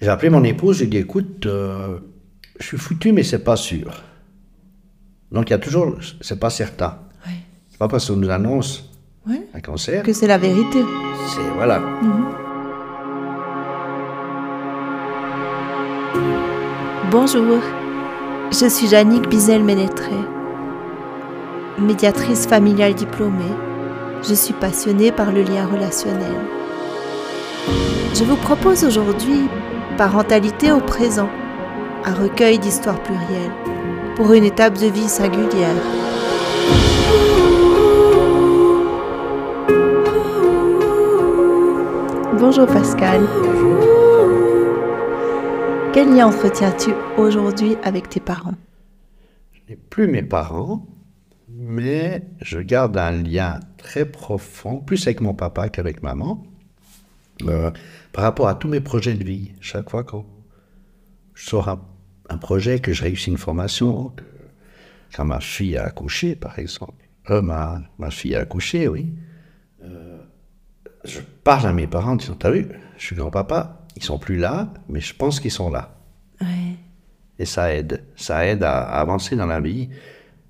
J'ai appelé mon épouse, j'ai dit écoute, euh, je suis foutu, mais c'est pas sûr. Donc il y a toujours, c'est pas certain. Ouais. C'est pas parce qu'on nous annonce Ouais. un cancer, Que c'est la vérité. c'est voilà. Bonjour, je suis Jannick Bizel-Ménétré, médiatrice familiale diplômée. Je suis passionnée par le lien relationnel. Je vous propose aujourd'hui Parentalité au présent, un recueil d'histoires plurielles pour une étape de vie singulière. Bonjour Pascal. Quel lien entretiens-tu aujourd'hui avec tes parents? Je n'ai plus mes parents, mais je garde un lien très profond, plus avec mon papa qu'avec maman, euh, par rapport à tous mes projets de vie. Chaque fois que je sors un, un projet, que je réussis une formation, que- quand ma fille a accouché, par exemple, euh, ma, ma fille a accouché, oui, euh, je parle à mes parents en disant, t'as vu, je suis grand-papa, ils sont plus là, mais je pense qu'ils sont là. Ouais. Et ça aide. Ça aide à, à avancer dans la vie.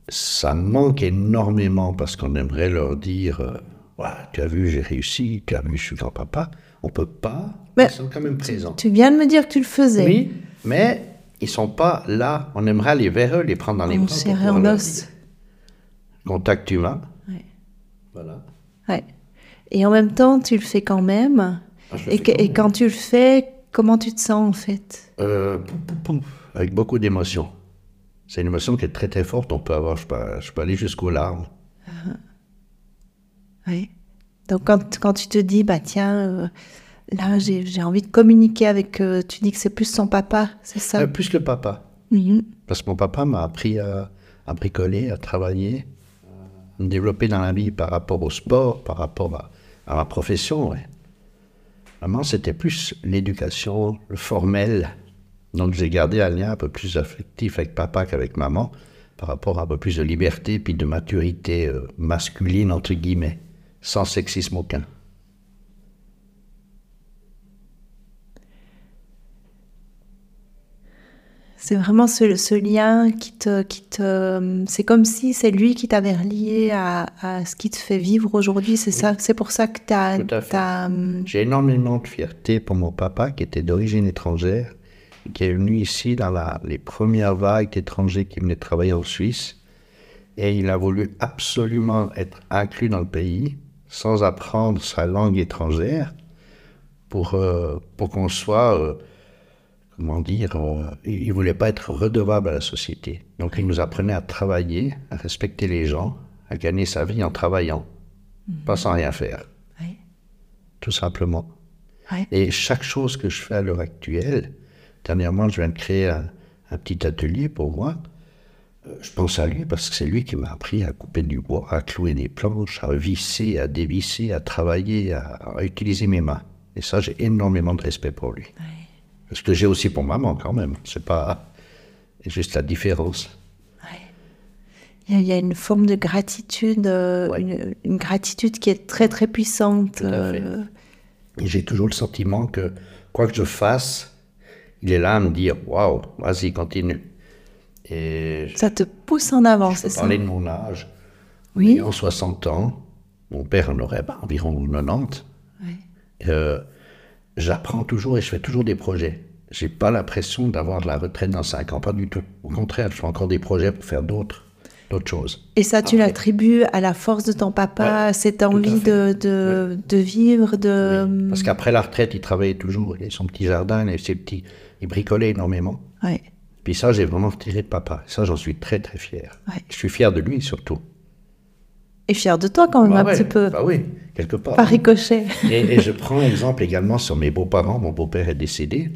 Ça manque énormément parce qu'on aimerait leur dire euh, Ouais, Tu as vu, j'ai réussi, tu as vu, je suis grand-papa. On peut pas. Mais ils sont quand même présents. Tu viens de me dire que tu le faisais. Oui, mais ils sont pas là. On aimerait aller vers eux, les prendre dans les On bras. en os. Contact humain. Ouais. Voilà. Ouais. Et en même temps, tu le fais quand même. Ah, et, que- quand et même. quand tu le fais, comment tu te sens en fait? Euh, avec beaucoup d'émotion. C'est une émotion qui est très très forte. On peut avoir, je peux, je peux aller jusqu'aux larmes. Ouais. Donc quand, quand tu te dis, bah tiens, euh, là j'ai envie de communiquer avec, euh, tu dis que c'est plus son papa, c'est ça? Euh, plus que papa. Mhm. Parce que mon papa m'a appris à, à bricoler, à travailler, à me développer dans la vie par rapport au sport, par rapport à, à ma profession. ouais. Maman, c'était plus l'éducation, le formel. Donc j'ai gardé un lien un peu plus affectif avec papa qu'avec maman, par rapport à un peu plus de liberté puis de maturité euh, masculine, entre guillemets, sans sexisme aucun. C'est vraiment ce, ce lien qui te, qui te, c'est comme si c'est lui qui t'avait relié à, à ce qui te fait vivre aujourd'hui. C'est ça, c'est pour ça que t'as, hum, J'ai énormément de fierté pour mon papa qui était d'origine étrangère, qui est venu ici dans la- les premières vagues d'étrangers qui venaient travailler en Suisse. Et il a voulu absolument être inclus dans le pays sans apprendre sa langue étrangère pour, euh, pour qu'on soit, euh, comment dire, euh, il ne voulait pas être redevable à la société. Donc il nous apprenait à travailler, à respecter les gens, à gagner sa vie en travaillant, pas sans rien faire, tout simplement. Et chaque chose que je fais à l'heure actuelle, dernièrement, je viens de créer un, un petit atelier pour moi. Euh, Je pense à lui parce que c'est lui qui m'a appris à couper du bois, à clouer des planches, à visser, à dévisser, à travailler, à, à utiliser mes mains. Et ça, j'ai énormément de respect pour lui. Parce que j'ai aussi pour maman quand même. C'est pas juste la différence. Il y, a, il y a une forme de gratitude, euh, Ouais. une, une gratitude qui est très très puissante. Euh, j'ai toujours le sentiment que quoi que je fasse, il est là à me dire Waouh, vas-y, continue. Et ça te pousse en avant, c'est ça parler de mon âge. Oui. En 60 ans, mon père en aurait bah, environ 90. Ouais. Euh, J'apprends toujours et je fais toujours des projets. J'ai pas l'impression d'avoir de la retraite dans 5 ans, pas du tout. Au contraire, je fais encore des projets pour faire d'autres d'autres choses. Et ça, tu l'attribues à la force de ton papa, Ouais, cette envie de, de, de vivre, de... Parce qu'après la retraite, il travaillait toujours. Il avait son petit jardin, il avait ses petits... Il bricolait énormément. Ouais. Puis ça, j'ai vraiment tiré de papa. Ça, j'en suis très, très fier. Ouais. Je suis fier de lui, surtout. Et fier de toi quand même Bah un ouais, petit peu, Bah oui, quelque part. par ricochet. Et, et je prends exemple également sur mes beaux-parents. Mon beau-père est décédé.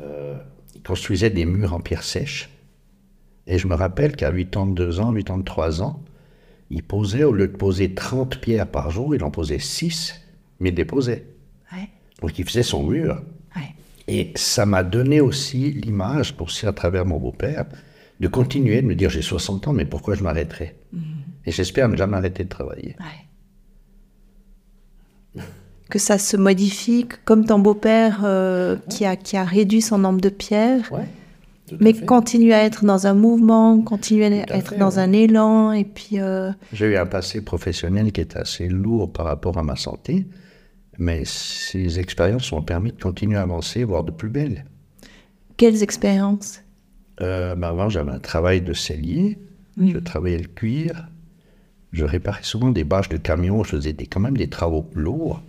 Euh, il construisait des murs en pierre sèche. Et je me rappelle qu'à 82 ans, 83 ans, il posait, au lieu de poser 30 pierres par jour, il en posait 6, mais il déposait. Ouais. Donc il faisait son mur. Et ça m'a donné aussi l'image, pour aussi à travers mon beau-père, de continuer, de me dire j'ai 60 ans, mais pourquoi je m'arrêterai? Et j'espère ne jamais arrêter de travailler. Ouais. que ça se modifie, comme ton beau-père euh, qui, a, qui a réduit son nombre de pierres, Ouais, mais fait. continue à être dans un mouvement, continue à être fait, dans ouais. un élan, et puis euh, J'ai eu un passé professionnel qui est assez lourd par rapport à ma santé, mais ces expériences m'ont permis de continuer à avancer, voire de plus belle. quelles expériences? Euh, ben avant, j'avais un travail de sellier, je travaillais le cuir, je réparais souvent des bâches de camions, je faisais des, quand même des travaux lourds.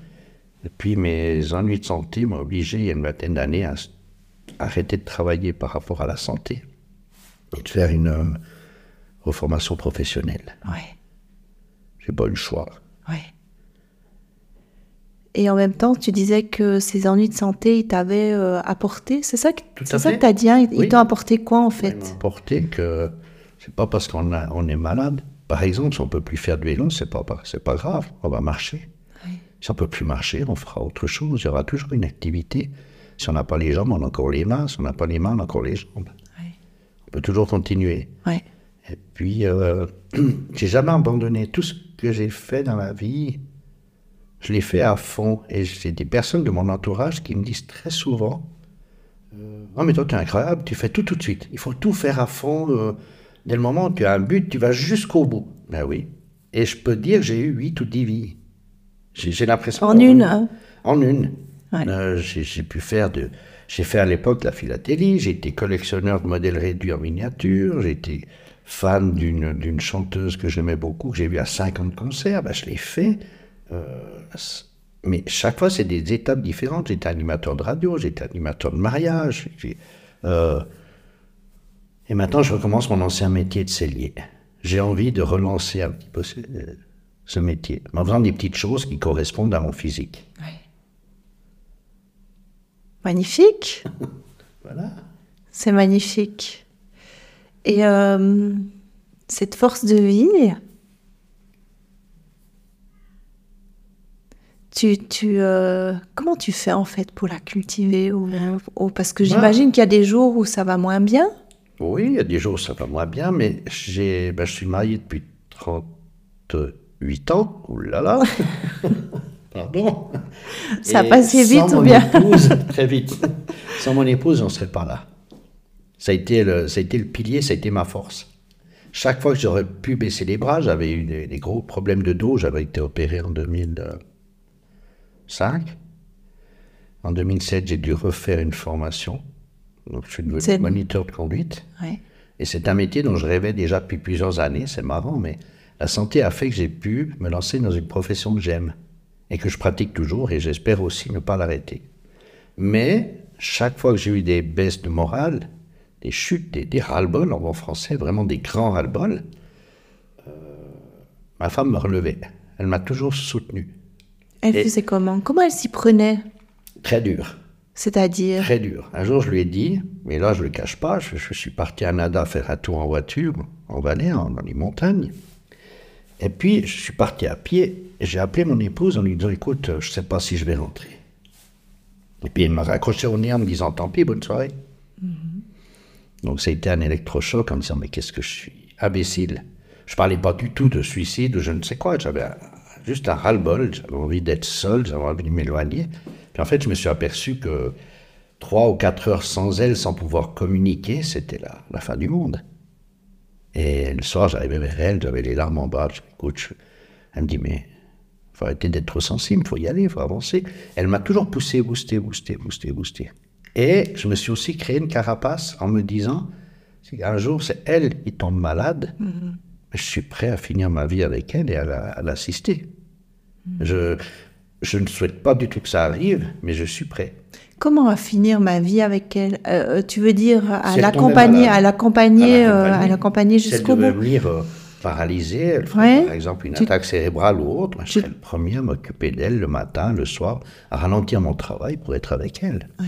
Et puis mes ennuis de santé m'ont obligé, il y a une vingtaine d'années, à arrêter de travailler par rapport à la santé et de faire une euh, reformation professionnelle. Ouais, J'ai pas eu le choix. ouais. Et en même temps, tu disais que ces ennuis de santé, ils t'avaient euh, apporté, c'est ça que, tu as dit, hein? Ils Oui. t'ont apporté quoi en Ils fait m'ont apporté que c'est pas parce qu'on on est malade. Par exemple, si on peut plus faire de vélo, c'est pas, pas- c'est pas grave, on va marcher. Si on peut plus marcher, on fera autre chose. Il y aura toujours une activité. Si on n'a pas les jambes, on a encore les mains. Si on n'a pas les mains, on a encore les jambes. On peut toujours continuer. Et puis, euh, j'ai jamais abandonné tout ce que j'ai fait dans la vie. Je l'ai fait à fond. Et j'ai des personnes de mon entourage qui me disent très souvent euh, Oh, mais toi, tu es incroyable, tu fais tout tout de suite. Il faut tout faire à fond. euh, dès le moment où tu as un but, tu vas jusqu'au bout. Ben oui. Et je peux dire que j'ai eu huit ou dix vies. J'ai l'impression. En une, hein En une. Ouais. Euh, j'ai pu faire de. J'ai fait à l'époque de la philatélie, j'ai été collectionneur de modèles réduits en miniature, j'ai été fan d'une d'une chanteuse que j'aimais beaucoup, que j'ai vue à 50 concerts, ben, je l'ai fait. Euh, mais chaque fois, c'est des étapes différentes. J'étais animateur de radio, j'étais animateur de mariage. euh, et maintenant, je recommence mon ancien métier de cellier. J'ai envie de relancer un petit peu ce, ce métier, en faisant des petites choses qui correspondent à mon physique. Magnifique. Voilà. C'est magnifique. Et euh, cette force de vie, tu, tu, euh, comment tu fais en fait pour la cultiver ou, ou- Parce que j'imagine qu'il y a des jours où ça va moins bien. Oui, il y a des jours où ça va moins bien, mais j'ai, ben, je suis marié depuis 38 ans. Ouh là là Pardon Ça a passé vite ou bien? épouse, Très vite. Sans mon épouse, on ne serait pas là. Ça a, été le, ça a été le pilier, ça a été ma force. Chaque fois que j'aurais pu baisser les bras, j'avais eu des, des gros problèmes de dos. J'avais été opéré en 2005. En 2007, j'ai dû refaire une formation. Donc, je suis devenu C'est- moniteur de conduite. Ouais. Et c'est un métier dont je rêvais déjà depuis plusieurs années, c'est marrant, mais la santé a fait que j'ai pu me lancer dans une profession que j'aime et que je pratique toujours et j'espère aussi ne pas l'arrêter. Mais chaque fois que j'ai eu des baisses de morale, des chutes, des, des ras-le-bol en bon français, vraiment des grands ras-le-bol, euh, ma femme me relevait. Elle m'a toujours soutenu. Elle Et- faisait comment? Comment elle s'y prenait? Très dur. C'est-à-dire? Très dur. Un jour, je lui ai dit, mais là, je ne le cache pas, je, je suis parti à Nada faire un tour en voiture, en Valais, en- dans les montagnes. Et puis, je suis parti à pied et j'ai appelé mon épouse en lui disant, écoute, je ne sais pas si je vais rentrer. Et puis, elle m'a raccroché au nez en me disant, tant pis, bonne soirée. Donc, ça a été un électrochoc en me disant, mais qu'est-ce que je suis? Imbécile. Je parlais pas du tout de suicide ou je ne sais quoi. J'avais un- juste un ras-le-bol. J'avais envie d'être seul, j'avais envie de m'éloigner. Puis en fait, je me suis aperçu que trois ou quatre heures sans elle, sans pouvoir communiquer, c'était la, la fin du monde. Et le soir, j'arrivais vers elle, j'avais les larmes en bas. Je écoute, elle me dit, mais faut arrêter d'être trop sensible, faut y aller, faut avancer. Elle m'a toujours poussé, boosté, boosté, boosté, boosté. Et je me suis aussi créé une carapace en me disant, un jour c'est elle qui tombe malade, je suis prêt à finir ma vie avec elle et à la- à l'assister. Je, je ne souhaite pas du tout que ça arrive, mais je suis prêt. Comment à finir ma vie avec elle? Euh, Tu veux dire à Si l'accompagner, à l'accompagner, À euh, l'accompagner. jusqu'au bout? venir euh, paralysée, elle ferait Ouais. par exemple une Tu- attaque cérébrale ou autre, je Tu- serais le premier à m'occuper d'elle le matin, le soir, à ralentir mon travail pour être avec elle. Ouais.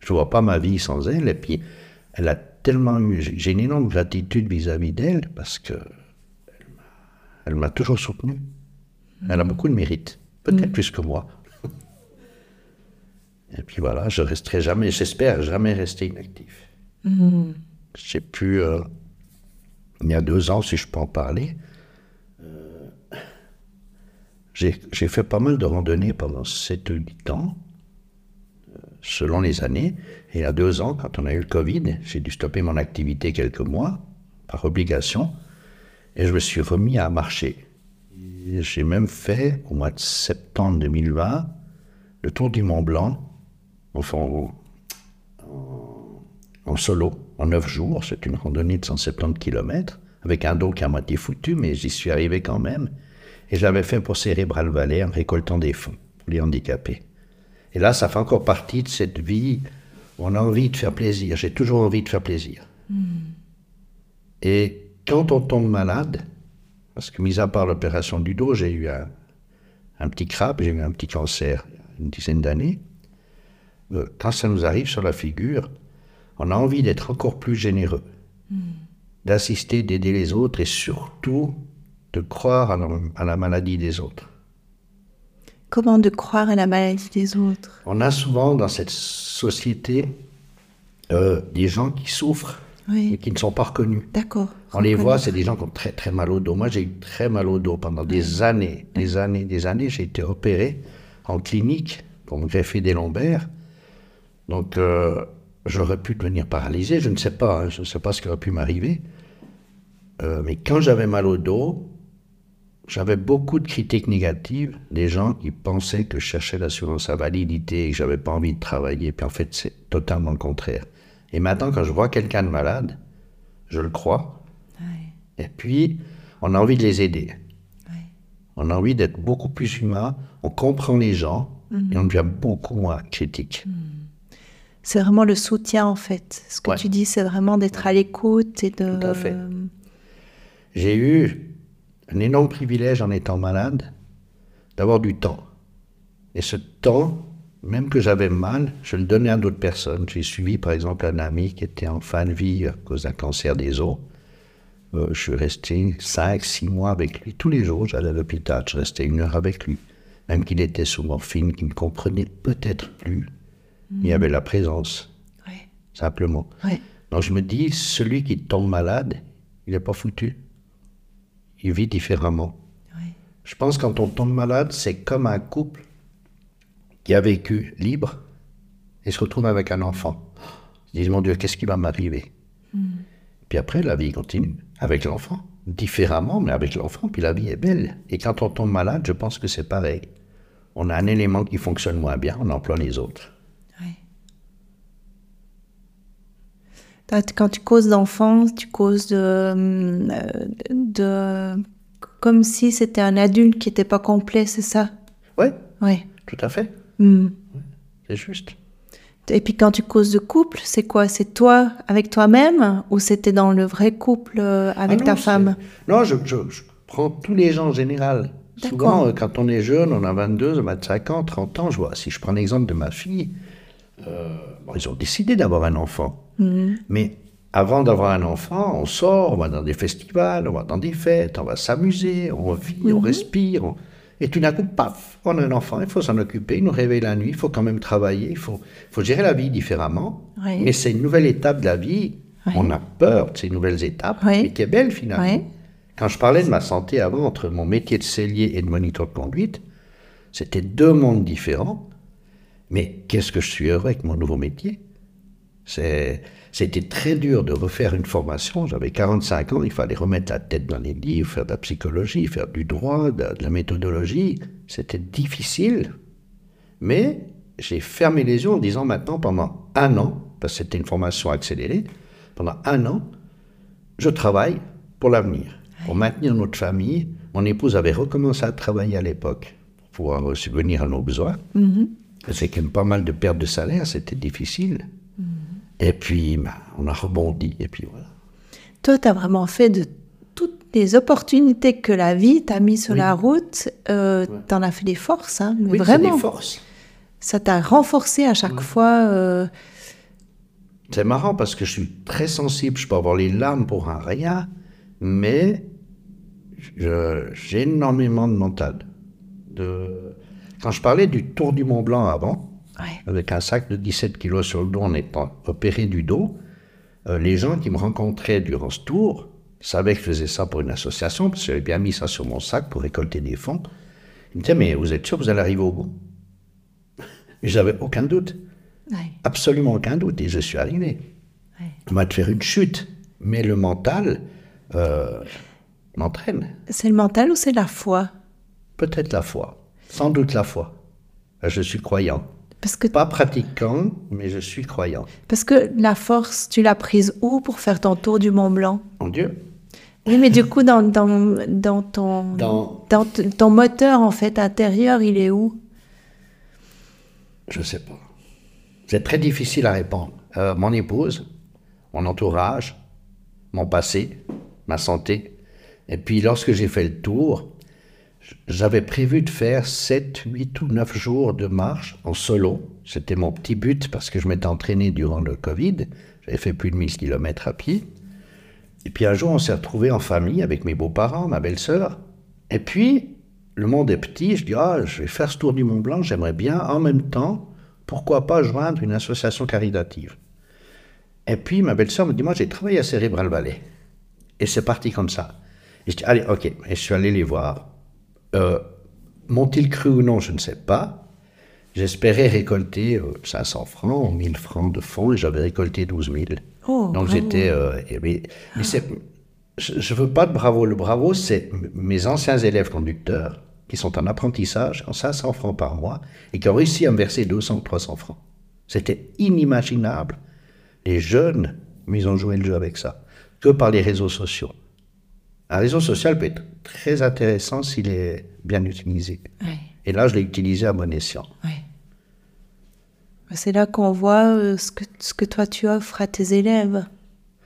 Je ne vois pas ma vie sans elle. Et puis, elle a tellement eu. j'ai- une énorme gratitude vis-à-vis d'elle parce que elle m'a toujours soutenu. Elle a beaucoup de mérite, peut-être plus que moi. Et puis voilà, je resterai jamais, j'espère jamais rester inactif. J'ai pu, euh, il y a deux ans, si je peux en parler, euh, J'ai fait pas mal de randonnées pendant 7-8 ans, euh, selon les années. Et il y a deux ans, quand on a eu le Covid, j'ai dû stopper mon activité quelques mois, par obligation, et je me suis remis à marcher. J'ai même fait, au mois de septembre 2020, le tour du Mont Blanc, enfin, en, solo, en neuf jours. C'est une randonnée de 170 km, avec un dos qui a moitié foutu, mais j'y suis arrivé quand même. Et j'avais fait pour Cérébral Valais en récoltant des fonds pour les handicapés. Et là, ça fait encore partie de cette vie où on a envie de faire plaisir. J'ai toujours envie de faire plaisir. Et quand on tombe malade, parce que mis à part l'opération du dos, j'ai eu un, un petit crabe, j'ai eu un petit cancer une dizaine d'années. Euh, quand ça nous arrive sur la figure, on a envie d'être encore plus généreux, d'assister, d'aider les autres et surtout de croire à la, à la maladie des autres. Comment de croire à la maladie des autres? On a souvent dans cette société euh, des gens qui souffrent Oui, et qui ne sont pas reconnus. d'accord. On les voit, c'est des gens qui ont très très mal au dos. Moi, j'ai eu très mal au dos pendant des années, des années, des années. J'ai été opéré en clinique pour me greffer des lombaires. Donc, euh, j'aurais pu devenir paralysé. Je ne sais pas. hein, je ne sais pas ce qui aurait pu m'arriver. Euh, mais quand j'avais mal au dos, j'avais beaucoup de critiques négatives des gens qui pensaient que je cherchais l'assurance invalidité et que j'avais pas envie de travailler. Puis en fait, c'est totalement le contraire. Et maintenant, quand je vois quelqu'un de malade, je le crois. Ouais, Et puis, on a envie de les aider. ouais. On a envie d'être beaucoup plus humain. On comprend les gens Mhm. et on devient beaucoup moins critique. C'est vraiment le soutien en fait. Ce que Ouais. tu dis, c'est vraiment d'être à l'écoute et de. Tout à fait. J'ai eu un énorme privilège en étant malade d'avoir du temps. Et ce temps, même que j'avais mal, je le donnais à d'autres personnes. J'ai suivi par exemple un ami qui était en fin de vie à cause d'un cancer des os. Euh, je suis resté 5, 6 mois avec lui. Tous les jours, j'allais à l'hôpital, je restais une heure avec lui. Même qu'il était sous morphine, qu'il ne comprenait peut-être plus. Il y avait la présence, Ouais, simplement. ouais. Donc je me dis, celui qui tombe malade, il n'est pas foutu. Il vit différemment. ouais. Je pense que quand on tombe malade, c'est comme un couple qui a vécu libre et se retrouve avec un enfant. Ils disent, mon Dieu, qu'est-ce qui va m'arriver? Puis après, la vie continue avec l'enfant, différemment, mais avec l'enfant, puis la vie est belle. Et quand on tombe malade, je pense que c'est pareil. On a un élément qui fonctionne moins bien, on emploie les autres. Ouais. Quand- tu causes d'enfance, tu causes de, euh, de, comme si c'était un adulte qui n'était pas complet, c'est ça? Oui, Ouais. tout à fait, Hmm. c'est juste. Et puis quand tu causes de couple, c'est quoi? C'est toi avec toi-même ou c'était dans le vrai couple euh, avec Ah ta femme? Non, je, je- je prends tous les gens en général. Souvent, euh, quand on est jeune, on a 22, 25 ans, 30 ans, je vois. Si je prends l'exemple de ma fille, euh, bon, ils ont décidé d'avoir un enfant. Mhm. Mais avant d'avoir un enfant, on sort, on va dans des festivals, on va dans des fêtes, on va s'amuser, on vit, on respire. on- Et tout d'un coup, paf, on a un enfant, il faut s'en occuper, il nous réveille la nuit, il faut quand même travailler, il faut, faut gérer la vie différemment. Oui. Mais c'est une nouvelle étape de la vie. Oui. On a peur de ces nouvelles étapes, Oui. mais qui est belle finalement. Quand je parlais de ma santé avant, entre mon métier de cellier et de moniteur de conduite, c'était deux mondes différents. Mais qu'est-ce que je suis heureux avec mon nouveau métier? C'est, C'était très dur de refaire une formation. J'avais 45 ans, il fallait remettre la tête dans les livres, faire de la psychologie, faire du droit, de, de la méthodologie. C'était difficile. Mais j'ai fermé les yeux en disant maintenant, pendant un an, parce que c'était une formation accélérée, pendant un an, je travaille pour l'avenir, pour maintenir notre famille. Mon épouse avait recommencé à travailler à l'époque pour pouvoir subvenir à nos besoins. C'est quand même pas mal de pertes de salaire, c'était difficile. Et puis, ben, on a rebondi, et puis voilà. Toi, tu as vraiment fait de toutes les opportunités que la vie t'a mis sur la route, euh, tu en as fait des forces, hein, mais Oui, vraiment. des forces. Ça t'a renforcé à chaque fois. euh, C'est marrant parce que je suis très sensible, je peux avoir les larmes pour un rien, mais j'ai énormément de mental. De... Quand je parlais du tour du Mont Blanc avant. Avec un sac de 17 kilos sur le dos en étant opéré du dos, euh, les gens qui me rencontraient durant ce tour savaient que je faisais ça pour une association, parce que j'avais bien mis ça sur mon sac pour récolter des fonds. Il me disait, mais vous êtes sûr que vous allez arriver au bout? Et j'avais aucun doute. Absolument aucun doute. Et je suis arrivé. On m'a de faire une chute. Mais le mental euh, m'entraîne. C'est le mental ou c'est la foi? Peut-être la foi. Sans doute la foi. Je suis croyant. Parce que... Pas pratiquant, mais je suis croyant. Parce que la force, tu l'as prise où pour faire ton tour du Mont Blanc? En Dieu. Oui, mais du coup, dans, dans, dans ton, Dans- dans ton moteur, en fait, intérieur, il est où? Je sais pas. C'est très difficile à répondre. Euh, mon épouse, mon entourage, mon passé, ma santé. Et puis lorsque j'ai fait le tour, j'avais prévu de faire 7, 8 ou 9 jours de marche en solo. C'était mon petit but parce que je m'étais entraîné durant le Covid. J'avais fait plus de 1000 km à pied. Et puis un jour, on s'est retrouvés en famille avec mes beaux-parents, ma belle-sœur. Et puis, le monde est petit. Je dis, ah, je vais faire ce tour du Mont Blanc. J'aimerais bien, en même temps, pourquoi pas joindre une association caritative. Et puis, ma belle-sœur me dit, moi, j'ai travaillé à Cérébral Valley. Et c'est parti comme ça. Et je dis, allez, ok. Et je suis allé les voir. Euh, M'ont-ils cru ou non, je ne sais pas. J'espérais récolter euh, 500 francs, 1000 francs de fonds, et j'avais récolté 12 000. Oh, Donc j'étais. euh, et- mais je ne veux pas de bravo. Le bravo, c'est mes anciens élèves conducteurs qui sont en apprentissage, en 500 francs par mois, et qui ont réussi à me verser 200 ou 300 francs. C'était inimaginable. Les jeunes, mais ils ont joué le jeu avec ça. Que par les réseaux sociaux. Un réseau social peut être très intéressant s'il est bien utilisé. Ouais, Et là, je l'ai utilisé à bon escient. ouais. C'est là qu'on voit euh, ce, que, ce que toi tu offres à tes élèves.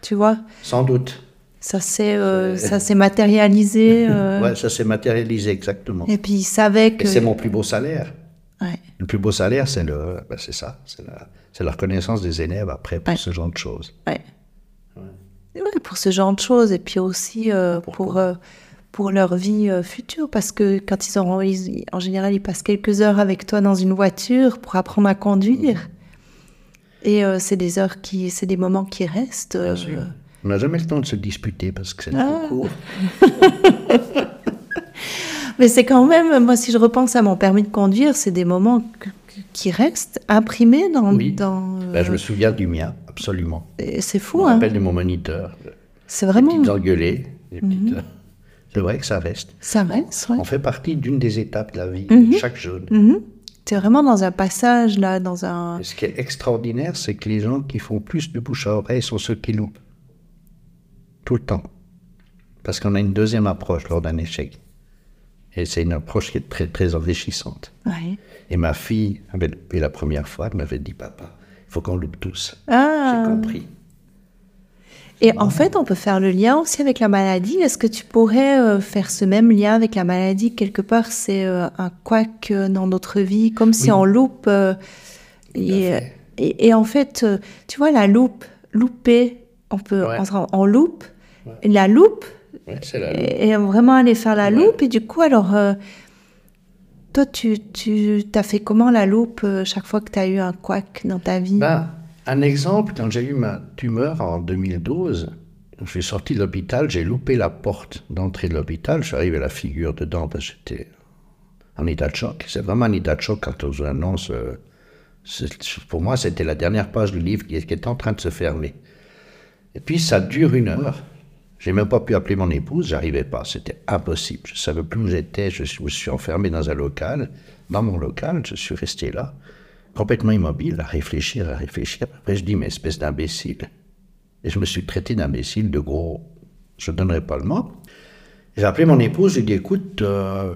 Tu vois? Sans doute. Ça s'est euh, ça s'est matérialisé. euh, Ouais, ça s'est matérialisé exactement. Et puis ils savaient Et que. c'est mon plus beau salaire. Ouais. Le plus beau salaire, c'est le, ben, c'est ça, c'est la, c'est la reconnaissance des élèves après pour Ouais. ce genre de choses. Ouais. Pour ce genre de choses et puis aussi euh, pour, euh, pour leur vie euh, future parce que quand ils auront, ils- en général, ils passent quelques heures avec toi dans une voiture pour apprendre à conduire. Et euh, c'est des heures qui, c'est des moments qui restent. On n'a jamais le temps de se disputer parce que c'est Ah. trop court. Mais c'est quand même, moi, si je repense à mon permis de conduire, c'est des moments que- qui restent imprimés dans. Oui. dans euh, Ben, je me souviens du mien, absolument. c'est Je fou, me hein. rappelle de mon moniteur. C'est vraiment. petites engueulées. Mhm. petites, euh, C'est vrai que ça reste. Ça reste, ouais. On fait partie d'une des étapes de la vie, de chaque jeune. Mhm. T'es vraiment dans un passage, là, dans un. Et ce qui est extraordinaire, c'est que les gens qui font plus de bouche à oreille sont ceux qui loupent. Tout le temps. Parce qu'on a une deuxième approche lors d'un échec. Et c'est une approche qui est très, très enrichissante. Et ma fille avait loupé la première fois, elle m'avait dit, papa, il faut qu'on loupe tous. Ah. J'ai compris. Et en fait, on peut faire le lien aussi avec la maladie. Est-ce que tu pourrais euh, faire ce même lien avec la maladie Quelque part, c'est euh, un couac euh, dans notre vie, comme si Oui. on loupe. euh, et, et, et en fait, tu vois, la loupe, louper, on peut Ouais. entrer en, en loupe. Et La loupe, Ouais, et, et vraiment aller faire la Ouais. loupe. Et du coup, alors, euh, toi, tu, tu as fait comment la loupe euh, chaque fois que tu as eu un couac dans ta vie? Ben, un exemple, quand j'ai eu ma tumeur en 2012, je suis sorti de l'hôpital, j'ai loupé la porte d'entrée de l'hôpital, je suis arrivé à la figure dedans parce que j'étais en état de choc. C'est vraiment un état de choc quand on vous annonce. euh, pour moi, c'était la dernière page du livre qui, qui était en train de se fermer. Et puis, ça dure une heure. J'ai même pas pu appeler mon épouse, j'arrivais pas, c'était impossible. Je savais plus où j'étais, je me suis enfermé dans un local. Dans mon local, je suis resté là, complètement immobile, à réfléchir, à réfléchir. Après, je dis, mais espèce d'imbécile. Et je me suis traité d'imbécile, de gros. Je donnerai pas le mot. J'ai appelé mon épouse, j'ai dit, écoute, euh,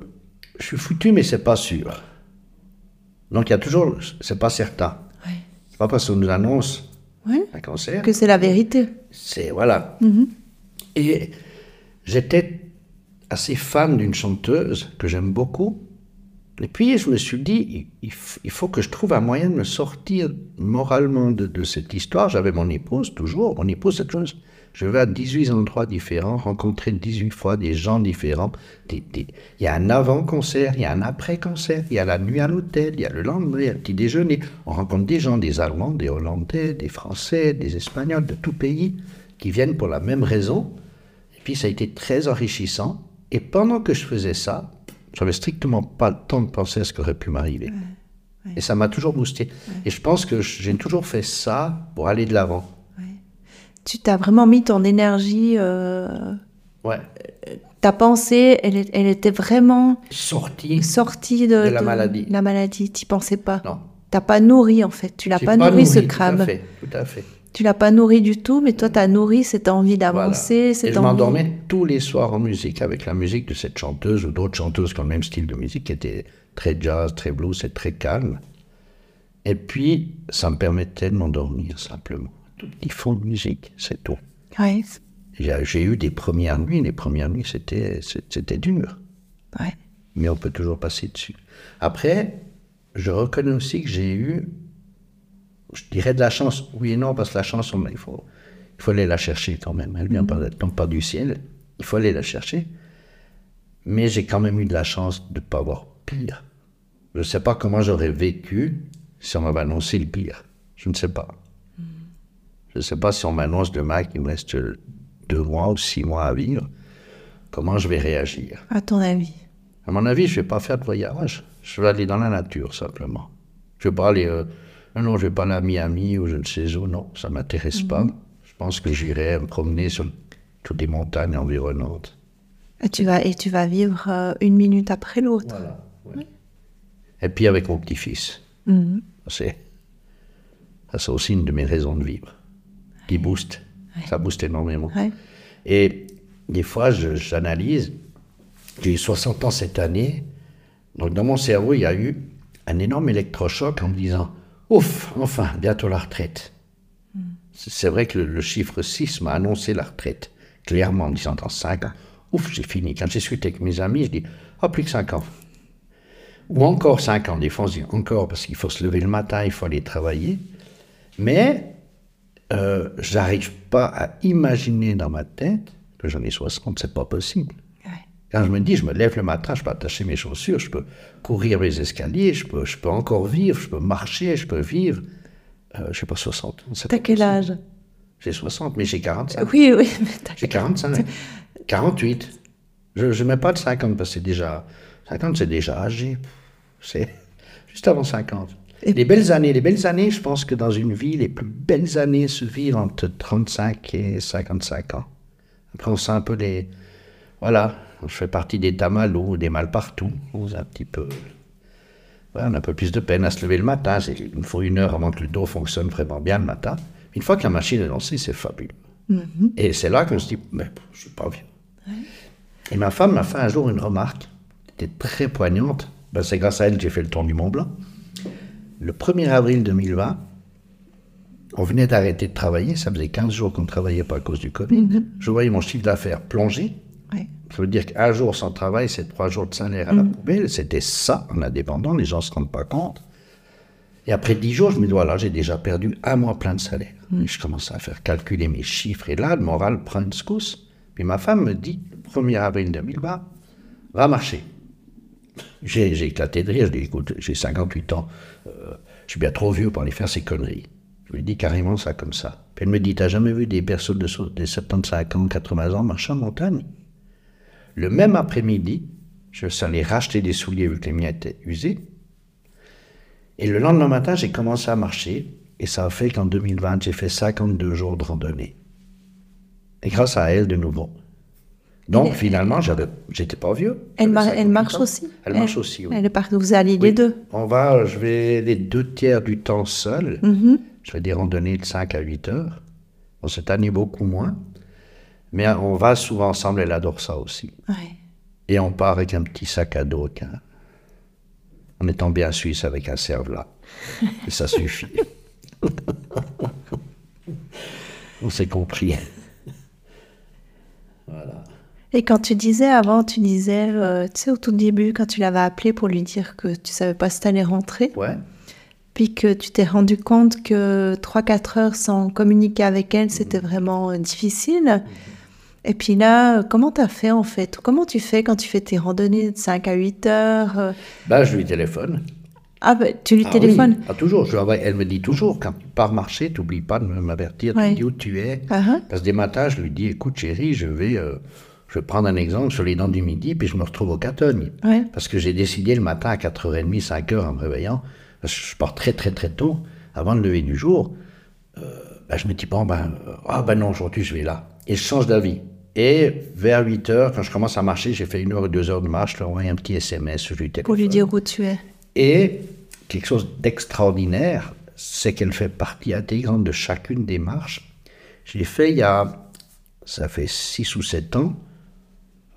je suis foutu, mais c'est pas sûr. Donc, il y a toujours, c'est pas certain. C'est pas parce qu'on nous annonce un cancer Que c'est la vérité. c'est voilà. Et j'étais assez fan d'une chanteuse que j'aime beaucoup. Et puis je me suis dit, il, faut que je trouve un moyen de me sortir moralement de, cette histoire. J'avais mon épouse toujours. Mon épouse, cette chose. Je vais à 18 endroits différents, rencontrer 18 fois des gens différents. Il y a un avant-concert, il y a un après-concert, il y a la nuit à l'hôtel, il y a le lendemain, il y a le petit déjeuner. On rencontre des gens, des Allemands, des Hollandais, des Français, des Espagnols, de tout pays, qui viennent pour la même raison. Puis ça a été très enrichissant. Et pendant que je faisais ça, j'avais strictement pas le temps de penser à ce qui aurait pu m'arriver. Et ça m'a toujours boosté. Et je pense que j'ai toujours fait ça pour aller de l'avant. Tu t'as vraiment mis ton énergie. Euh, Ouais. ta pensée, elle, était vraiment Sorti. sortie de, De la maladie. La maladie, tu pensais pas. Non. T'as pas nourri en fait. Tu l'as pas, nourri, ce Tout crabe. à fait. Tout à fait. Tu l'as pas nourri du tout, mais toi, t'as nourri cette envie Voilà. d'avancer, Et je envie. m'endormais tous les soirs en musique avec la musique de cette chanteuse ou d'autres chanteuses qui ont le même style de musique qui était très jazz, très blues et très calme. Et puis, ça me permettait de m'endormir simplement. Tout petit fond de musique, c'est tout. J'ai eu des premières nuits. Les premières nuits, c'était c'était dur. Ouais. mais on peut toujours passer dessus. Après, je reconnais aussi que j'ai eu, je dirais de la chance, oui et non, parce que la chance, on- il faut, il faut aller la chercher quand même. Elle vient pas, elle tombe pas du ciel. Il faut aller la chercher. Mais j'ai quand même eu de la chance de ne pas avoir pire. Je ne sais pas comment j'aurais vécu si on m'avait annoncé le pire. Je ne sais pas. Je ne sais pas si on m'annonce demain qu'il me reste deux mois ou six mois à vivre. Comment je vais réagir? À ton avis? à mon avis, je vais pas faire de voyage. Je vais aller dans la nature, simplement. Je vais pas aller... euh, non, non, je vais pas aller à Miami ou je ne sais où. Non, ça m'intéresse pas. Je pense que j'irai me promener sur toutes les montagnes environnantes. Et tu vas, et tu vas vivre euh, une minute après l'autre. Voilà. ouais. Et puis avec mon petit-fils. Mhm. C'est... Ça, c'est aussi une de mes raisons de vivre. Qui booste. Ça booste énormément. Ouais. Et des fois, j'analyse. J'ai eu 60 ans cette année. Donc, dans mon cerveau, il y a eu un énorme électrochoc en me disant Ouf, enfin, bientôt la retraite. C'est vrai que le, chiffre 6 m'a annoncé la retraite, clairement, en disant dans 5 ans Ouf, j'ai fini. Quand j'ai discuté avec mes amis, je dis Ah, plus que 5 ans. Ou encore 5 ans. Des fois, on se dit encore parce qu'il faut se lever le matin, il faut aller travailler. Mais euh, j'arrive pas à imaginer dans ma tête que j'en ai 60, c'est pas possible. Quand je me dis, je me lève le matin, je peux attacher mes chaussures, je peux courir les escaliers, je peux, je peux encore vivre, je peux marcher, je peux vivre. Euh, je sais pas, 60. c'est T'as quel âge? J'ai 60, mais j'ai 45. Oui, oui, mais t'as J'ai 45. 48. Je ne mets pas de 50 parce que c'est déjà. 50, c'est déjà âgé. C'est juste avant 50. Et- Les belles années, les belles années, je pense que dans une vie, les plus belles années se vivent entre 35 et 55 ans. Après, on sent un peu les. Voilà, je fais partie des tamalos, des mal partout. Un petit peu. Ouais, on a un peu plus de peine à se lever le matin. Il nous faut une heure avant que le dos fonctionne vraiment bien le matin. Une fois que la machine est lancée, c'est fabuleux. Et c'est là qu'on se dit, mais je suis pas vieux. Et ma femme m'a fait un jour une remarque, qui était très poignante. Ben, c'est grâce à elle que j'ai fait le tour du Mont Blanc. Le 1er avril 2020, on venait d'arrêter de travailler, ça faisait 15 jours qu'on ne travaillait pas à cause du Covid. Je voyais mon chiffre d'affaires plonger. Ouais. Ça veut dire qu'un jour sans travail, c'est trois jours de salaire à la poubelle. C'était ça en indépendant, les gens ne se rendent pas compte. Et après dix jours, je me dis, voilà, j'ai déjà perdu un mois plein de salaire. Et je commence à faire calculer mes chiffres et là, le moral prend une secousse. Puis ma femme me dit, le 1er avril 2020, va marcher. J'ai éclaté de rire, je lui ai dit, écoute, j'ai 58 ans, euh, je suis bien trop vieux pour aller faire ces conneries. Je lui ai dit carrément ça comme ça. Puis elle me dit, t'as jamais vu des personnes de, so- de 75 ans, 80 ans marcher en montagne? Le même après-midi, je suis allé racheter des souliers vu que les miens étaient usés. Et le lendemain matin, j'ai commencé à marcher. Et ça a fait qu'en 2020, j'ai fait 52 jours de randonnée. Et grâce à elle, de nouveau. Donc, Elle- finalement, j'avais, j'étais pas vieux. Elle, J'avais mar- 58 elle marche ans. aussi Elle marche aussi, oui. Elle partie, vous allez les deux On va, je vais les deux tiers du temps seul. Mhm. Je fais des randonnées de 5 à 8 heures. Bon, cette année, beaucoup moins. Mais on va souvent ensemble, elle adore ça aussi. Ouais. Et on part avec un petit sac à dos, en étant bien suisse avec un cerf-là. Et ça suffit. on s'est compris. Et quand tu disais avant, tu disais, euh, tu sais, au tout début, quand tu l'avais appelé pour lui dire que tu savais pas si t'allais rentrer, Ouais. puis que tu t'es rendu compte que 3-4 heures sans communiquer avec elle, c'était vraiment euh, difficile. Et puis là, comment t'as fait en fait? Comment tu fais quand tu fais tes randonnées de 5 à 8 heures euh? Ben, je lui téléphone. Ah, ben, tu lui Ah téléphones? Oui, ah, toujours. Je elle me dit toujours, quand tu pars marcher, t'oublies pas de m'avertir, tu Ouais. me dis où tu es. Ah, hein Parce que des matins, je lui dis, écoute chérie, je vais, euh, je vais prendre un exemple sur les dents du midi, puis je me retrouve au Catogne. Ouais. Parce que j'ai décidé le matin à 4h30, 5h en me réveillant, parce que je pars très très très tôt, avant le lever du jour, euh, ben, je me dis, bon, ben, euh, ah ben non, aujourd'hui je vais là. Et je change d'avis. Et vers 8h, quand je commence à marcher, j'ai fait une heure ou deux heures de marche, je leur envoie un petit SMS sur le téléphone. Pour lui dire où tu es. Et quelque chose d'extraordinaire, c'est qu'elle fait partie intégrante de chacune des marches. Je l'ai fait il y a, ça fait 6 ou 7 ans,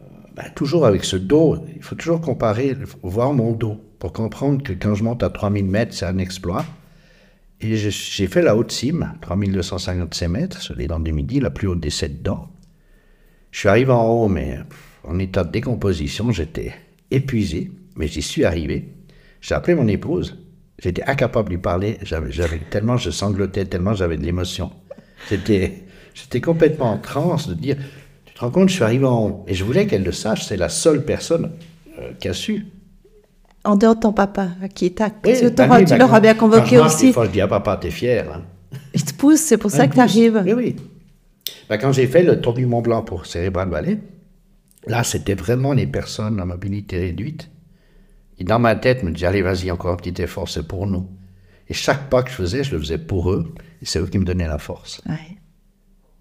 euh, ben, toujours avec ce dos. Il faut toujours comparer, voir mon dos, pour comprendre que quand je monte à 3000 mètres, c'est un exploit. Et je- j'ai fait la haute cime, 3255 mètres, sur les dents du midi, la plus haute des sept dents. Je suis arrivé en haut, mais en état de décomposition, j'étais épuisé, mais j'y suis arrivé. J'ai appelé mon épouse, j'étais incapable de lui parler, j'avais, tellement, je sanglotais, tellement j'avais de l'émotion. J'étais, j'étais complètement en transe de dire, tu te rends compte, je suis arrivé en haut. Et je voulais qu'elle le sache, c'est la seule personne euh, qui a su. En dehors de ton papa, qui t'a. Oui, tu bah tu l'auras bien convoqué aussi. Fois, je dis à papa, t'es fier. hein. Il te pousse, c'est pour ça que tu arrives. Oui, oui. Ben, quand j'ai fait le tour du Mont Blanc pour Cérébral Valley, là, c'était vraiment les personnes à mobilité réduite. Et dans ma tête, je me disais, allez, vas-y, encore un petit effort, c'est pour nous. Et chaque pas que je faisais, je le faisais pour eux. Et c'est eux qui me donnaient la force. Ouais.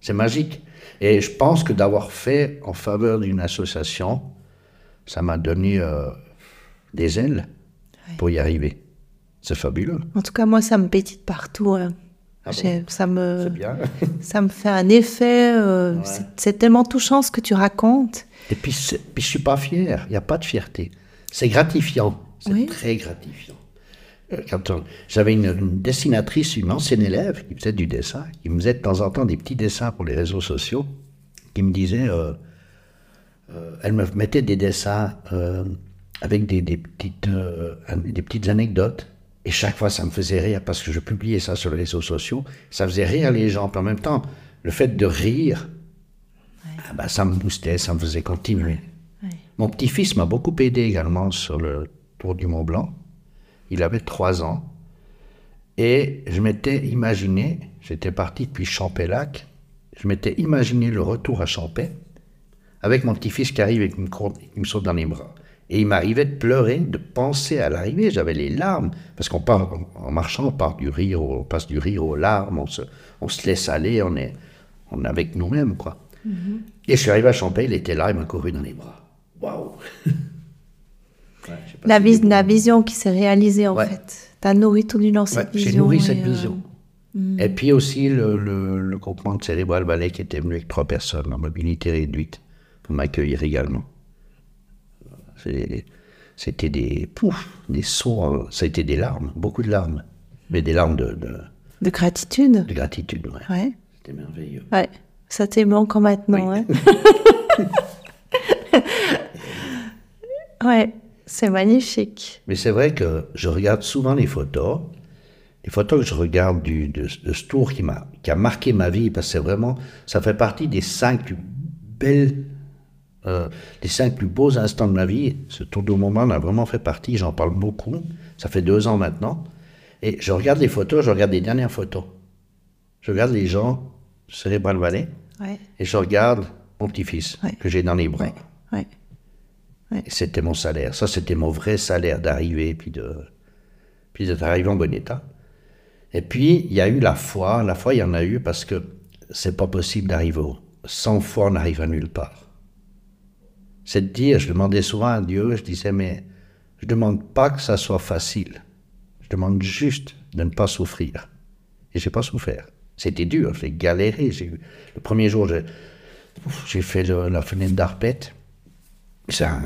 C'est magique. Et je pense que d'avoir fait en faveur d'une association, ça m'a donné euh, des ailes pour y arriver. C'est fabuleux. En tout cas, moi, ça me pétite partout. hein. Ah bon? ça, me, bien. ça me fait un effet. euh, c'est- C'est tellement touchant ce que tu racontes. Et puis, puis je suis pas fier. Il n'y a pas de fierté. C'est gratifiant. C'est Oui. très gratifiant. Euh, Quand j'avais une, une dessinatrice, une ancienne élève qui faisait du dessin, qui me faisait de temps en temps des petits dessins pour les réseaux sociaux, qui me disait, euh, euh, elle me mettait des dessins avec des, des petites, des petites anecdotes. Et chaque fois, ça me faisait rire parce que je publiais ça sur les réseaux sociaux. Ça faisait rire les gens. Puis en même temps, le fait de rire, ah bah, ça me boostait, ça me faisait continuer. Mon petit-fils m'a beaucoup aidé également sur le Tour du Mont Blanc. Il avait trois ans. Et je m'étais imaginé, j'étais parti depuis Champélac, je m'étais imaginé le retour à Champais avec mon petit-fils qui arrive et qui me, court- qui me saute dans les bras. Et il m'arrivait de pleurer, de penser à l'arrivée. J'avais les larmes. Parce qu'on part, en marchant, on part du rire, on passe du rire aux larmes, on se, on se laisse aller, on est, on est avec nous-mêmes, quoi. Et je suis arrivé à Champais, il était là, il m'a couru dans les bras. Waouh! Ouais, La, vis- vision qui s'est réalisée, en Ouais. fait. Tu as nourri tout du long cette Ouais, vision. J'ai nourri et, cette euh, vision. Et puis aussi le, le, le groupement de Cérébral Ballet qui était venu avec trois personnes en mobilité réduite pour m'accueillir également. C'était des pouf, des sauts, en- ça a été des larmes, beaucoup de larmes, mais des larmes de, de, De gratitude. de gratitude. Ouais. Ouais. C'était merveilleux. Ouais. Ça t'est manquant maintenant. Oui. hein. ouais. C'est magnifique. Mais c'est vrai que je regarde souvent les photos. Les photos que je regarde du, de, de ce tour qui, m'a, qui a marqué ma vie, parce que c'est vraiment, ça fait partie des cinq plus belles, euh, des cinq plus beaux instants de ma vie. Ce tour du moment en a vraiment fait partie, j'en parle beaucoup. Ça fait deux ans maintenant. Et je regarde les photos, je regarde les dernières photos. Je regarde les gens, Cérébral Valley, Ouais. et je regarde mon petit-fils Ouais. que j'ai dans les bras. Ouais. C'était mon salaire. Ça, c'était mon vrai salaire d'arriver, puis de puis d'être arrivé en bon état. Et puis, il y a eu la foi. La foi, il y en a eu parce que c'est pas possible d'arriver au... Sans foi, on n'arrive à nulle part. C'est de dire, je demandais souvent à Dieu, je disais, mais je demande pas que ça soit facile. Je demande juste de ne pas souffrir. Et j'ai pas souffert. C'était dur, j'ai galéré. Le premier jour, j'ai fait le- la fenêtre d'Arpette. C'est un,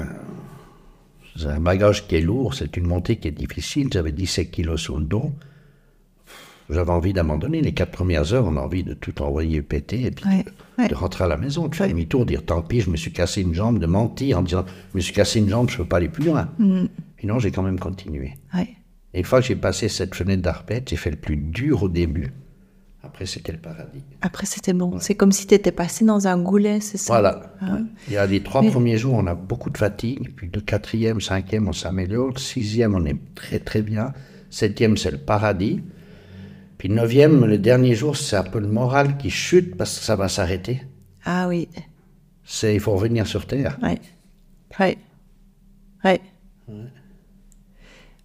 un bagage qui est lourd, c'est une montée qui est difficile. J'avais 17 kilos sur le dos. J'avais envie d'abandonner. Les quatre premières heures, on a envie de tout envoyer péter et puis Ouais, de, ouais. de rentrer à la maison, de faire demi-tour, dire tant pis, je me suis cassé une jambe, de mentir en disant je me suis cassé une jambe, je ne peux pas aller plus loin. Mm. Et non, j'ai quand même continué. Ouais. Et une fois que j'ai passé cette fenêtre d'Arpette, j'ai fait le plus dur au début. Après, c'était le paradis. Après, c'était bon. C'est comme si tu étais passé dans un goulet, c'est ça? Voilà. Ah ouais. Il y a les trois Mais- premiers jours, on a beaucoup de fatigue. Puis le quatrième, cinquième, on s'améliore. Le sixième, on est très très bien. Septième, c'est le paradis. Puis le neuvième, le dernier jour, c'est un peu le moral qui chute parce que ça va s'arrêter. Ah oui. C'est, il faut revenir sur Terre. Ouais. Ouais. Ouais.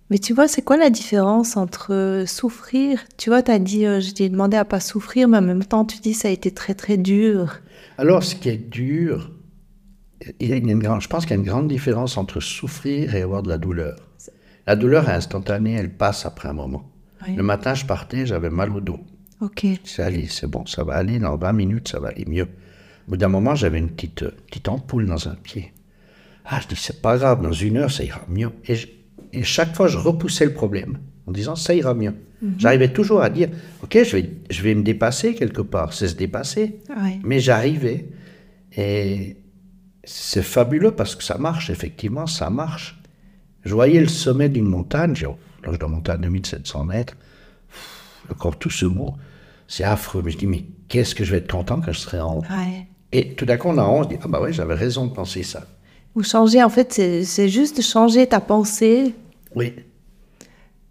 Mais tu vois, c'est quoi la différence entre souffrir? Tu vois, tu as dit, euh, je t'ai demandé à pas souffrir, mais en même temps, tu dis ça a été très très dur. Alors, ce qui est dur, il y a une grande, je pense qu'il y a une grande différence entre souffrir et avoir de la douleur. La douleur est instantanée, elle passe après un moment. Oui. Le matin, je partais, j'avais mal au dos. Ok. C'est allé, c'est bon, ça va aller, dans 20 minutes, ça va aller mieux. Au bout d'un moment, j'avais une petite, euh, petite ampoule dans un pied. Ah, je dis, c'est pas grave, dans une heure, ça ira mieux. Et, je- et chaque fois, je repoussais le problème en disant, ça ira mieux. J'arrivais toujours à dire, ok, je vais, je vais me dépasser quelque part, c'est se dépasser. Mais j'arrivais. Et c'est fabuleux parce que ça marche, effectivement, ça marche. Je voyais le sommet d'une montagne, j'ai- là je dois monter à 2700 mètres, encore tout ce mot, c'est affreux. Mais je dis, mais qu'est-ce que je vais être content quand je serai en haut Ouais. Et tout d'un coup, on en haut, on se dit, ah bah ouais, j'avais raison de penser ça. Ou changer, en fait, c'est juste changer ta pensée. Oui,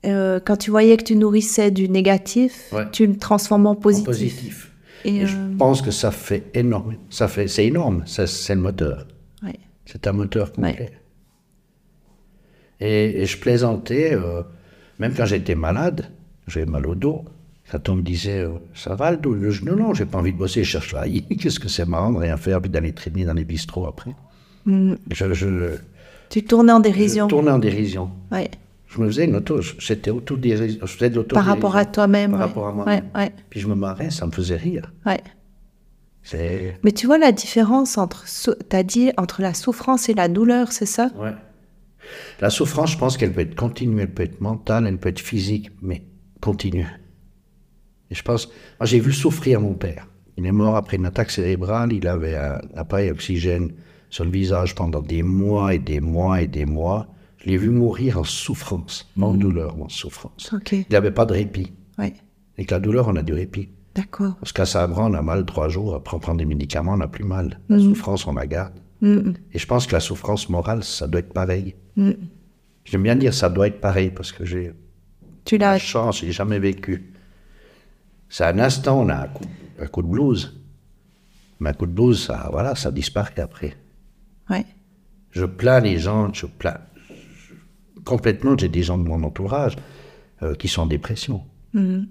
Euh, quand tu voyais que tu nourrissais du négatif, Ouais. tu le transformes en en positif. positif. Et, je euh, pense que ça fait énorme. Ça fait, c'est énorme, c'est le moteur. ouais. C'est un moteur complet. Et, et je plaisantais, euh, même quand j'étais malade, j'avais mal au dos. Quand on me disait, euh, ça va le dos, le genou, non, j'ai pas envie de bosser, je cherche la Qu'est-ce que c'est marrant de rien faire, puis d'aller traîner dans les bistrots après. Mm. Je, je, Tu tournais en je dérision. tournais en dérision. Ouais. Je me faisais une auto, autodérision, je faisais de l'auto Par rapport à toi-même. Par ouais. rapport à moi. Ouais, Puis je me marrais, ça me faisait rire. ouais. Mais tu vois la différence entre, t'as dit, entre la souffrance et la douleur, c'est ça? Ouais. La souffrance, je pense qu'elle peut être continue, elle peut être mentale, elle peut être physique, mais continue. Et je pense, moi j'ai vu souffrir mon père. Il est mort après une attaque cérébrale, il avait un appareil oxygène sur le visage pendant des mois et des mois et des mois. Je l'ai vu mourir en souffrance, en douleur, mais en souffrance. Ok. Il n'avait pas de répit. Ouais. Avec la douleur, on a du répit. D'accord. Parce qu'à Sabran, on a mal trois jours, après on prend des médicaments, on n'a plus mal. La souffrance, on la garde. Mm, Et je pense que la souffrance morale, ça doit être pareil. Mm. J'aime bien dire ça doit être pareil parce que j'ai Tu la chance, j'ai jamais vécu. C'est un instant, on a un coup, un coup de blues. Mais un coup de blues, ça, voilà, ça disparaît après. Ouais. Je plains les gens, je plains. je- complètement, j'ai des gens de mon entourage euh, qui sont en dépression. Mm.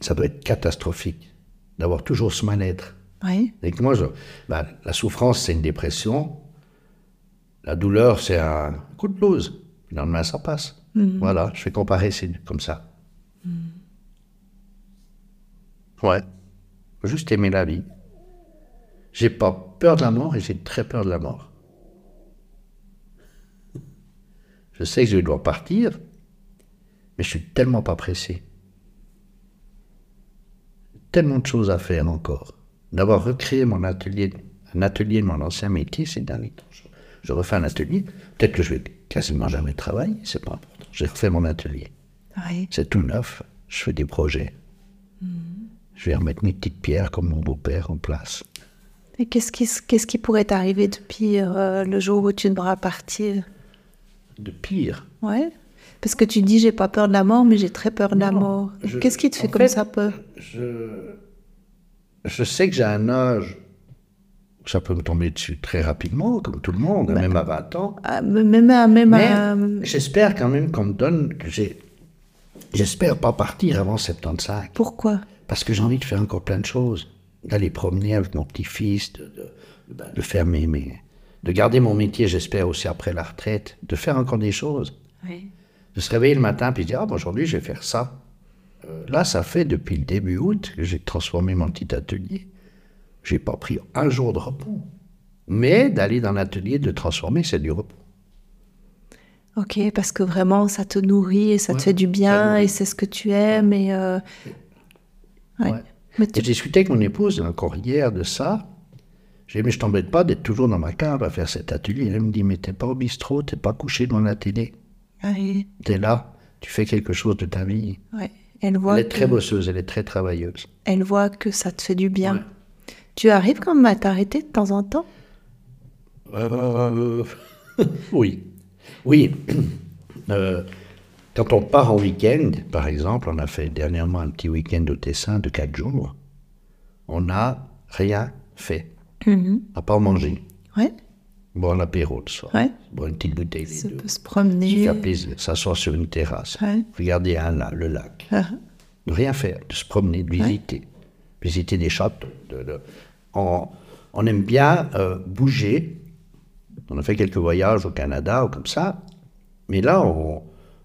Ça doit être catastrophique d'avoir toujours ce mal-être. Ouais. Et que moi, je, ben, la souffrance, c'est une dépression. La douleur, c'est un coup de blues. Le lendemain, ça passe. Voilà, je fais comparer, c'est comme ça. Ouais. Faut juste aimer la vie. J'ai pas peur de la mort et j'ai très peur de la mort. Je sais que je dois partir, mais je suis tellement pas pressé. Tellement de choses à faire encore. D'avoir recréé mon atelier, un atelier de mon ancien métier ces derniers temps. Je, refais un atelier. Peut-être que je vais quasiment jamais travailler, c'est pas important. J'ai refait mon atelier. C'est tout neuf. Je fais des projets. Je vais remettre mes petites pierres comme mon beau-père en place. Et qu'est-ce qui, s- qu'est-ce qui pourrait t'arriver de pire euh, le jour où tu devras partir? De pire? Ouais. Parce que tu dis j'ai pas peur de la mort, mais j'ai très peur de la Non, mort. je- Qu'est-ce qui te fait comme fait, ça peur? Je, je sais que j'ai un âge. Ça peut me tomber dessus très rapidement, comme tout le monde, même à 20 ans. Ah, Même à, même Mais à- j'espère quand même qu'on me donne que j'ai. J'espère pas partir avant 75. Pourquoi? Parce que j'ai envie de faire encore plein de choses. D'aller promener avec mon petit-fils, de, de, de faire mes, mes- de garder mon métier, j'espère aussi après la retraite, de faire encore des choses. Oui. De se réveiller le matin puis dire, ah, ben, aujourd'hui, je vais faire ça. Euh, là, ça fait depuis le début août que j'ai transformé mon petit atelier. J'ai pas pris un jour de repos. Mais d'aller dans l'atelier, de transformer, c'est du repos. Ok, parce que vraiment ça te nourrit et ça te fait du bien et c'est ce que tu aimes et. euh, ouais. Et j'ai discuté avec mon épouse encore hier de ça. J'ai dit, mais je t'embête pas d'être toujours dans ma cave à faire cet atelier. Elle me dit, mais t'es pas au bistrot, t'es pas couché devant la télé. Ouais, T'es là, tu fais quelque chose de ta vie. Elle voit Elle est que, très bosseuse, elle est très travailleuse. elle voit que ça te fait du bien. Tu arrives quand même à t'arrêter de temps en temps? Euh, oui. Oui. Euh, quand on part en week-end, par exemple, on a fait dernièrement un petit week-end au Tessin de quatre jours, on n'a rien fait. Mhm. à part manger. Ouais. Boire l'apéro le soir. Ouais. Boire une petite bouteille les Ça deux. peut se promener. Faire plaisir, s'asseoir sur une terrasse. Ouais. Regarder un, la- le lac. Ah, rien faire, de se promener, de visiter. Visiter des châteaux. de- de- On, on aime bien euh, bouger. On a fait quelques voyages au Canada ou comme ça. Mais là, on,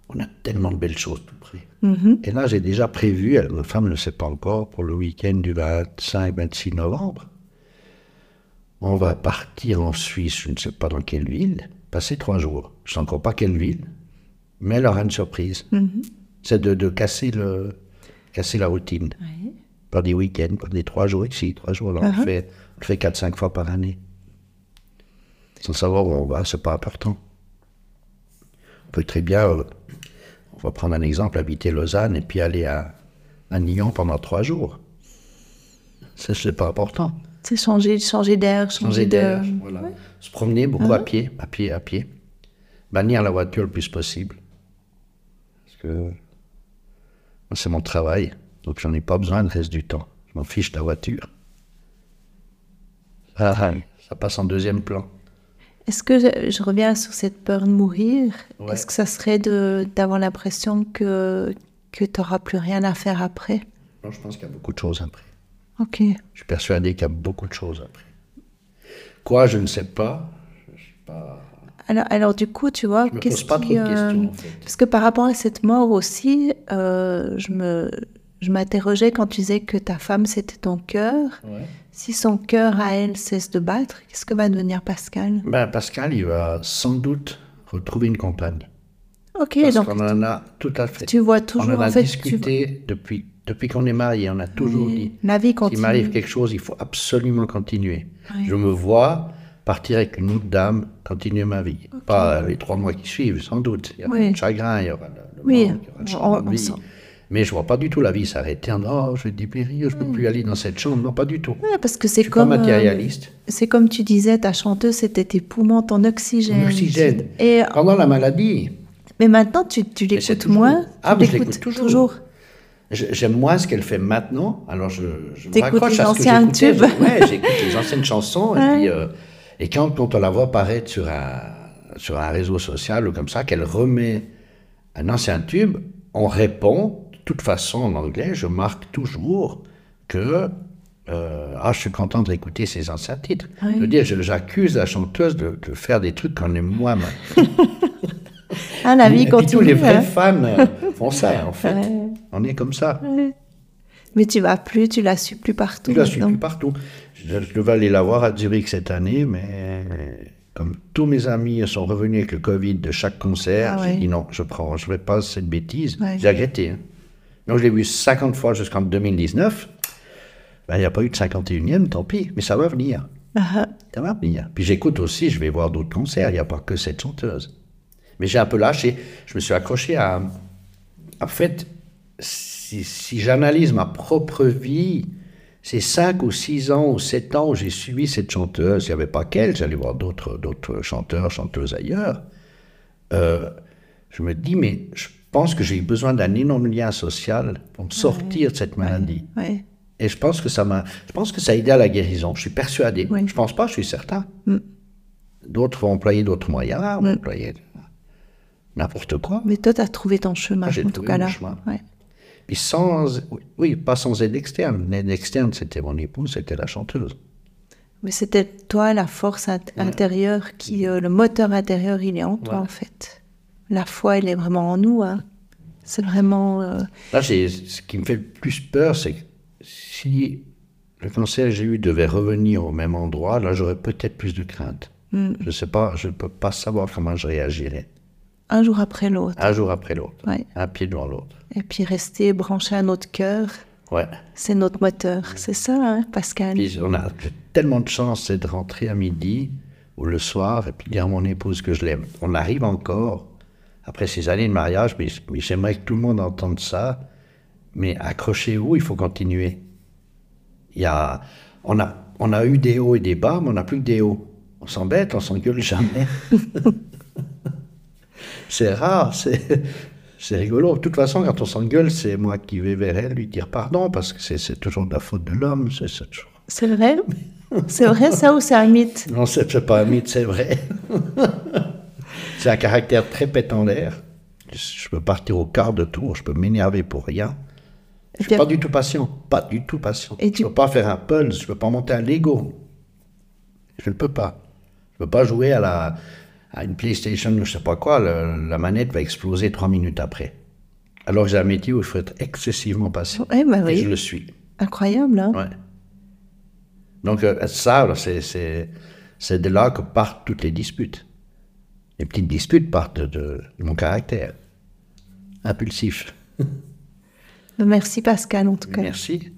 on a tellement de belles choses tout près. mhm. Et là, j'ai déjà prévu, elle- ma femme ne le sait pas encore, pour le week-end du 25-26 novembre, on va partir en Suisse, je ne sais pas dans quelle ville, passer trois jours. Je ne sais encore pas quelle ville, mais elle aura une surprise. C'est de, de casser, le, casser la routine. Ouais. Par des week-ends, par des trois jours ici, trois jours là. On le fait, on le fait quatre, cinq fois par année. Sans savoir où on va, c'est pas important. On peut très bien, euh, on va prendre un exemple, habiter Lausanne et puis aller à, à Nyon pendant trois jours. Ça, c'est pas important. C'est changer, changer d'air, changer, Changer de. voilà. Se promener beaucoup à pied, à pied, à pied. Bannir la voiture le plus possible. Parce que c'est mon travail, donc j'en ai pas besoin le reste du temps. Je m'en fiche de la voiture. Ah, ah, ça passe en deuxième plan. Est-ce que je, je reviens sur cette peur de mourir? Ouais. Est-ce que ça serait d'avoir l'impression que que tu n'auras plus rien à faire après? Non, je pense qu'il y a beaucoup de choses après. Ok. Je suis persuadé qu'il y a beaucoup de choses après. Quoi, je ne sais pas. Je suis pas... Alors, alors du coup, tu vois, Je qu'est-ce qui, euh, questions, en fait. Parce que par rapport à cette mort aussi, euh, je me, je m'interrogeais quand tu disais que ta femme c'était ton cœur. Ouais. Si son cœur à elle cesse de battre, qu'est-ce que va devenir Pascal? Ben, Pascal, il va sans doute retrouver une compagne. Ok, Parce donc qu'on en a tout à fait. tu vois on toujours en a en fait, tu- discuté depuis, depuis qu'on est mariés. On a toujours dit la vie s'il continue. m'arrive quelque chose, il faut absolument continuer. Je me vois partir avec une autre dame, continuer ma vie. Pas les trois mois qui suivent, sans doute. Il y aura Oui. le chagrin, il y aura le, le Oui, manque, il y aura le on- Mais je vois pas du tout la vie s'arrêter en oh, je vais dépérir, je peux plus aller dans cette chambre. Non, pas du tout. Ouais, parce que c'est suis pas comme euh, c'est comme tu disais, ta chanteuse c'était tes poumons, ton oxygène. Et Pendant la maladie, mais maintenant tu, l'écoutes moins. Ah, mais je l'écoute toujours. J'aime moins ce qu'elle fait maintenant, alors je, je me raccroche les à ce que j'écoutais. Ouais, j'écoute les anciennes chansons, et, puis, euh, et quand, quand on la voit apparaître sur un, sur un réseau social ou comme ça, qu'elle remet un ancien tube, on répond, toute façon en anglais, je marque toujours que euh, ah, je suis content d'écouter ces anciens titres. Oui. Je veux dire, j'accuse la chanteuse de, de faire des trucs qu'on aime maintenant. Ah, la vie et continue. tous les vrais hein. fans euh, font ça, en fait. Ouais. On est comme ça. Mais tu vas plus, tu la suis plus partout. Je la suis plus partout. Je, je devais aller la voir à Zurich cette année, mais comme tous mes amis sont revenus avec le Covid de chaque concert, Ah j'ai ouais. dit non, je prends, je ne fais pas cette bêtise. J'ai regretté. hein. Donc je l'ai vu 50 fois jusqu'en 2019. Ben, Il n'y a pas eu de 51e, tant pis, mais ça va venir. Ah, Ça va venir. Puis j'écoute aussi, je vais voir d'autres concerts, il n'y a pas que cette chanteuse. Mais j'ai un peu lâché. Je me suis accroché à. En fait, si, si j'analyse ma propre vie, c'est 5 ou 6 ans ou 7 ans où j'ai suivi cette chanteuse. Il n'y avait pas qu'elle, j'allais voir d'autres, d'autres chanteurs, chanteuses ailleurs. Euh, je me dis, mais je pense que j'ai eu besoin d'un énorme lien social pour me sortir de cette maladie. Et je pense que ça m'a, je pense que ça a aidé à la guérison. Je suis persuadé. Oui. Je pense pas, je suis certain. Mm. D'autres vont employer d'autres moyens, vont Mm. employer n'importe quoi. Mais toi, tu as trouvé ton chemin, Ah, j'ai trouvé mon là. chemin. Ouais. Puis sans, oui, pas sans aide externe. L'aide externe, c'était mon épouse, c'était la chanteuse. Mais c'était toi, la force int- intérieure, qui, euh, le moteur intérieur, il est en toi, en fait. La foi, elle est vraiment en nous. Hein. C'est vraiment. euh, Là, ce qui me fait le plus peur, c'est que si le cancer que j'ai eu devait revenir au même endroit, là, j'aurais peut-être plus de crainte. Mm. Je sais pas, je ne peux pas savoir comment je réagirais. un jour après l'autre. Un jour après l'autre. Ouais. Un pied devant l'autre. Et puis rester branché à notre cœur, Ouais. c'est notre moteur. C'est ça, hein, Pascal? Puis on a tellement de chance c'est de rentrer à midi ou le soir et puis dire à mon épouse que je l'aime. On arrive encore, après ces années de mariage, mais, mais j'aimerais que tout le monde entende ça. Mais accrochez-vous, il faut continuer. Il y a, on, a, on a eu des hauts et des bas, mais on n'a plus que des hauts. On s'embête, on s'engueule jamais. c'est rare, c'est, c'est rigolo. De toute façon, quand on s'engueule, c'est moi qui vais vers elle lui dire pardon, parce que c'est, toujours de la faute de l'homme. C'est, c'est toujours- C'est vrai? C'est vrai ça ou c'est un mythe? Non, c'est pas un mythe, c'est vrai. c'est un caractère très pétendère. Je peux partir au quart de tour, je peux m'énerver pour rien. Je Et suis pas du tout patient, pas du tout patient. Et je tu- peux pas faire un pulse, je peux pas monter un Lego. Je ne peux pas. Je peux pas jouer à la à une PlayStation ou je sais pas quoi. le- la manette va exploser trois minutes après. Alors j'ai un métier où il faut être excessivement patient. Eh ben Et oui. je le suis. Incroyable, hein Ouais. Donc euh, ça, c'est de là que partent toutes les disputes. Les petites disputes partent de, mon caractère. Impulsif. Merci Pascal en tout cas. Merci.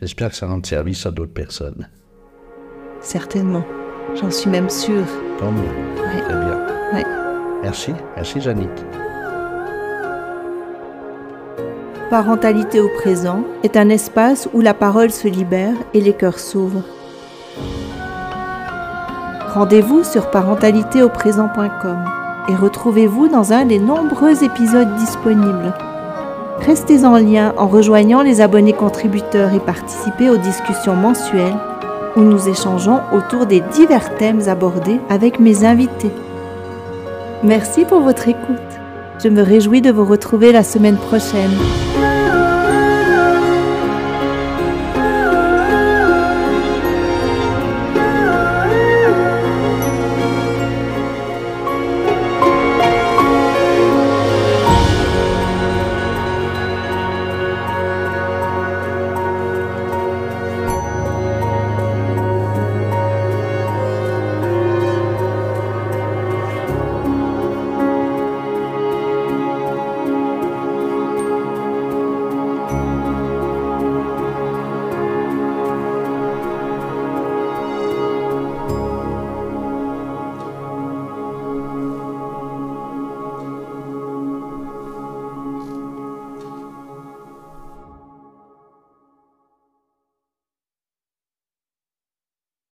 J'espère que ça rend service à d'autres personnes. Certainement. J'en suis même sûre. Tant mieux. Ouais. Très bien. Ouais. Merci. Merci, Janine. Parentalité au présent est un espace où la parole se libère et les cœurs s'ouvrent. Rendez-vous sur parentalitéauprésent.com et retrouvez-vous dans un des nombreux épisodes disponibles. Restez en lien en rejoignant les abonnés contributeurs et participez aux discussions mensuelles où nous échangeons autour des divers thèmes abordés avec mes invités. Merci pour votre écoute. Je me réjouis de vous retrouver la semaine prochaine.